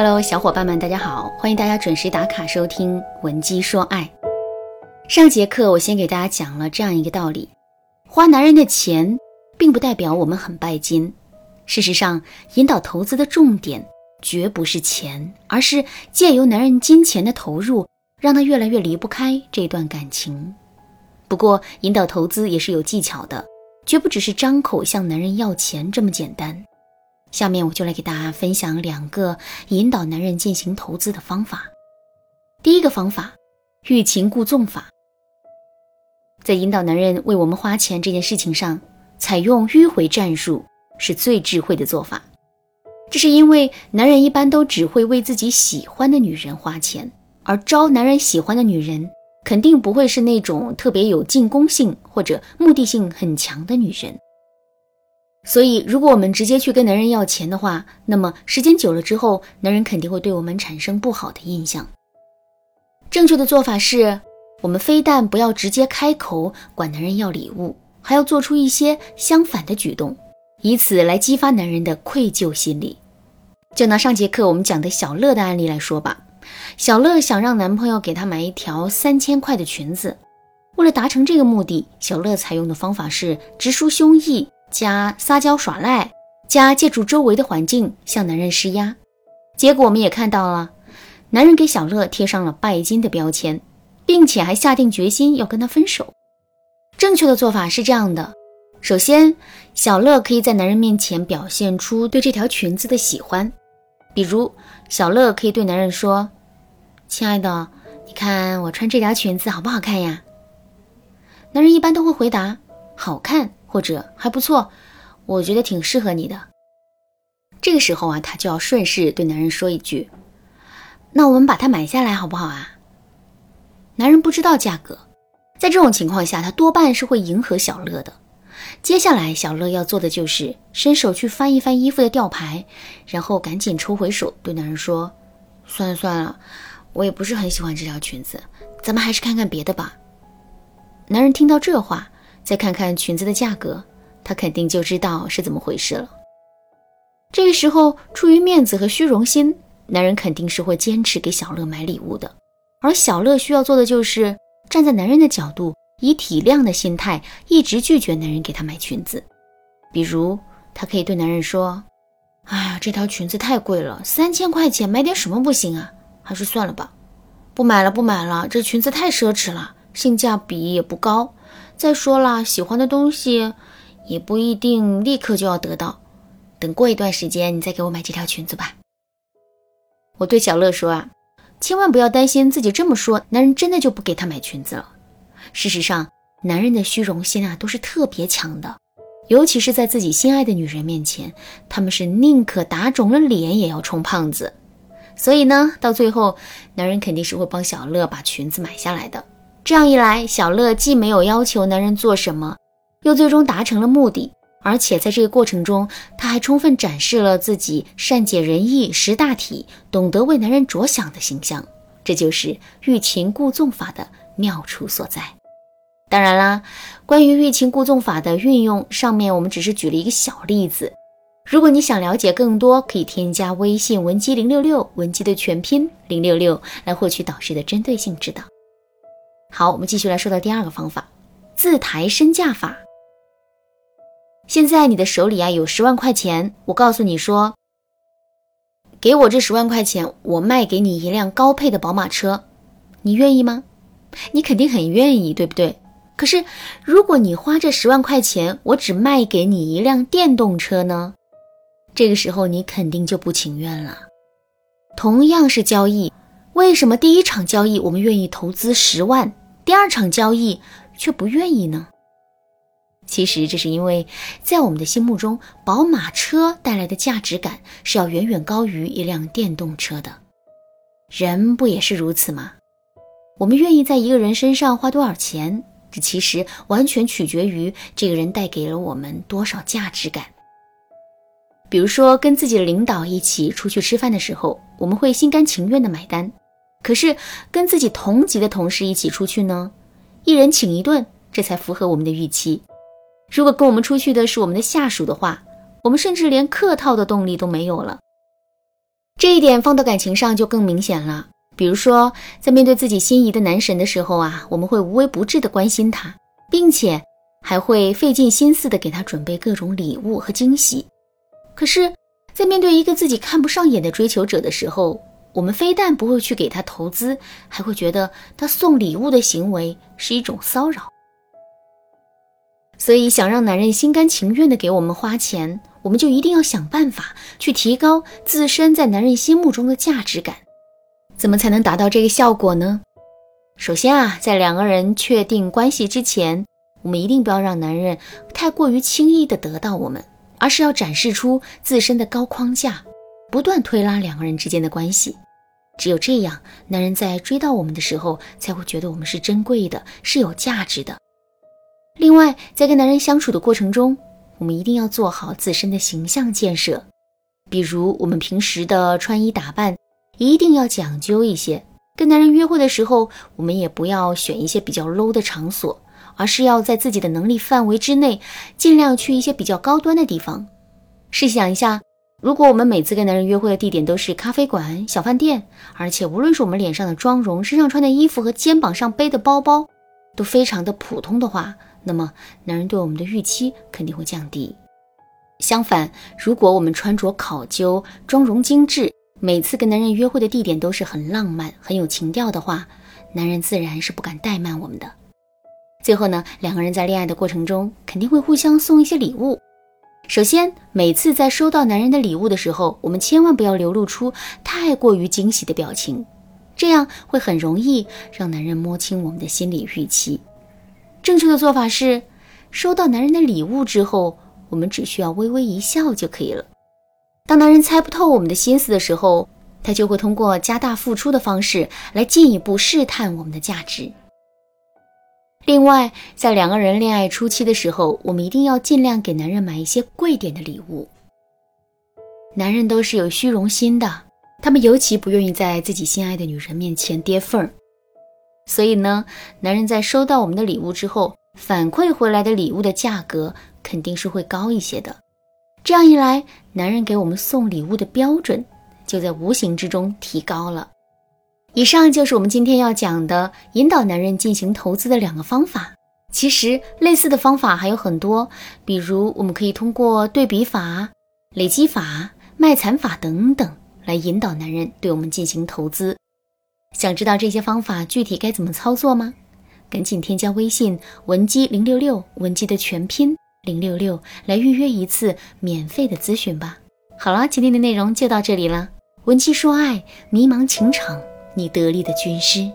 Hello，小伙伴们，大家好！欢迎大家准时打卡收听《闻鸡说爱》。上节课我先给大家讲了这样一个道理：花男人的钱，并不代表我们很拜金。事实上，引导投资的重点绝不是钱，而是借由男人金钱的投入，让他越来越离不开这段感情。不过，引导投资也是有技巧的，绝不只是张口向男人要钱这么简单。下面我就来给大家分享两个引导男人进行投资的方法。第一个方法，欲擒故纵法。在引导男人为我们花钱这件事情上，采用迂回战术是最智慧的做法。这是因为男人一般都只会为自己喜欢的女人花钱，而招男人喜欢的女人，肯定不会是那种特别有进攻性或者目的性很强的女人。所以，如果我们直接去跟男人要钱的话，那么时间久了之后，男人肯定会对我们产生不好的印象。正确的做法是，我们非但不要直接开口管男人要礼物，还要做出一些相反的举动，以此来激发男人的愧疚心理。就拿上节课我们讲的小乐的案例来说吧，小乐想让男朋友给她买一条三千块的裙子，为了达成这个目的，小乐采用的方法是直抒胸臆。加撒娇耍赖，加借助周围的环境向男人施压，结果我们也看到了，男人给小乐贴上了拜金的标签，并且还下定决心要跟他分手。正确的做法是这样的：首先，小乐可以在男人面前表现出对这条裙子的喜欢，比如小乐可以对男人说：“亲爱的，你看我穿这条裙子好不好看呀？”男人一般都会回答：“好看。”或者还不错，我觉得挺适合你的。这个时候啊，他就要顺势对男人说一句：“那我们把它买下来好不好啊？”男人不知道价格，在这种情况下，他多半是会迎合小乐的。接下来，小乐要做的就是伸手去翻一翻衣服的吊牌，然后赶紧抽回手，对男人说：“算了算了，我也不是很喜欢这条裙子，咱们还是看看别的吧。”男人听到这话。再看看裙子的价格，他肯定就知道是怎么回事了。这个时候，出于面子和虚荣心，男人肯定是会坚持给小乐买礼物的。而小乐需要做的就是站在男人的角度，以体谅的心态，一直拒绝男人给她买裙子。比如，她可以对男人说：“哎呀，这条裙子太贵了，三千块钱，买点什么不行啊？还是算了吧，不买了，不买了，这裙子太奢侈了，性价比也不高。”再说了，喜欢的东西也不一定立刻就要得到，等过一段时间你再给我买这条裙子吧。我对小乐说啊，千万不要担心自己这么说，男人真的就不给他买裙子了。事实上，男人的虚荣心啊都是特别强的，尤其是在自己心爱的女人面前，他们是宁可打肿了脸也要充胖子。所以呢，到最后，男人肯定是会帮小乐把裙子买下来的。这样一来，小乐既没有要求男人做什么，又最终达成了目的，而且在这个过程中，他还充分展示了自己善解人意、识大体、懂得为男人着想的形象。这就是欲擒故纵法的妙处所在。当然啦，关于欲擒故纵法的运用，上面我们只是举了一个小例子。如果你想了解更多，可以添加微信文姬零六六，文姬的全拼零六六，来获取导师的针对性指导。好，我们继续来说到第二个方法，自抬身价法。现在你的手里啊有十万块钱，我告诉你说，给我这十万块钱，我卖给你一辆高配的宝马车，你愿意吗？你肯定很愿意，对不对？可是如果你花这十万块钱，我只卖给你一辆电动车呢？这个时候你肯定就不情愿了。同样是交易。为什么第一场交易我们愿意投资十万，第二场交易却不愿意呢？其实这是因为，在我们的心目中，宝马车带来的价值感是要远远高于一辆电动车的。人不也是如此吗？我们愿意在一个人身上花多少钱，这其实完全取决于这个人带给了我们多少价值感。比如说，跟自己的领导一起出去吃饭的时候，我们会心甘情愿的买单。可是跟自己同级的同事一起出去呢，一人请一顿，这才符合我们的预期。如果跟我们出去的是我们的下属的话，我们甚至连客套的动力都没有了。这一点放到感情上就更明显了。比如说，在面对自己心仪的男神的时候啊，我们会无微不至的关心他，并且还会费尽心思的给他准备各种礼物和惊喜。可是，在面对一个自己看不上眼的追求者的时候，我们非但不会去给他投资，还会觉得他送礼物的行为是一种骚扰。所以，想让男人心甘情愿的给我们花钱，我们就一定要想办法去提高自身在男人心目中的价值感。怎么才能达到这个效果呢？首先啊，在两个人确定关系之前，我们一定不要让男人太过于轻易的得到我们，而是要展示出自身的高框架，不断推拉两个人之间的关系。只有这样，男人在追到我们的时候，才会觉得我们是珍贵的，是有价值的。另外，在跟男人相处的过程中，我们一定要做好自身的形象建设，比如我们平时的穿衣打扮。一定要讲究一些。跟男人约会的时候，我们也不要选一些比较 low 的场所，而是要在自己的能力范围之内，尽量去一些比较高端的地方。试想一下，如果我们每次跟男人约会的地点都是咖啡馆、小饭店，而且无论是我们脸上的妆容、身上穿的衣服和肩膀上背的包包都非常的普通的话，那么男人对我们的预期肯定会降低。相反，如果我们穿着考究、妆容精致，每次跟男人约会的地点都是很浪漫、很有情调的话，男人自然是不敢怠慢我们的。最后呢，两个人在恋爱的过程中肯定会互相送一些礼物。首先，每次在收到男人的礼物的时候，我们千万不要流露出太过于惊喜的表情，这样会很容易让男人摸清我们的心理预期。正确的做法是，收到男人的礼物之后，我们只需要微微一笑就可以了。当男人猜不透我们的心思的时候，他就会通过加大付出的方式来进一步试探我们的价值。另外，在两个人恋爱初期的时候，我们一定要尽量给男人买一些贵点的礼物。男人都是有虚荣心的，他们尤其不愿意在自己心爱的女人面前跌份儿。所以呢，男人在收到我们的礼物之后，反馈回来的礼物的价格肯定是会高一些的。这样一来，男人给我们送礼物的标准就在无形之中提高了。以上就是我们今天要讲的引导男人进行投资的两个方法。其实类似的方法还有很多，比如我们可以通过对比法、累积法、卖惨法等等来引导男人对我们进行投资。想知道这些方法具体该怎么操作吗？赶紧添加微信文姬零六六，文姬的全拼。零六六来预约一次免费的咨询吧。好了，今天的内容就到这里了。文姬说爱，迷茫情场，你得力的军师。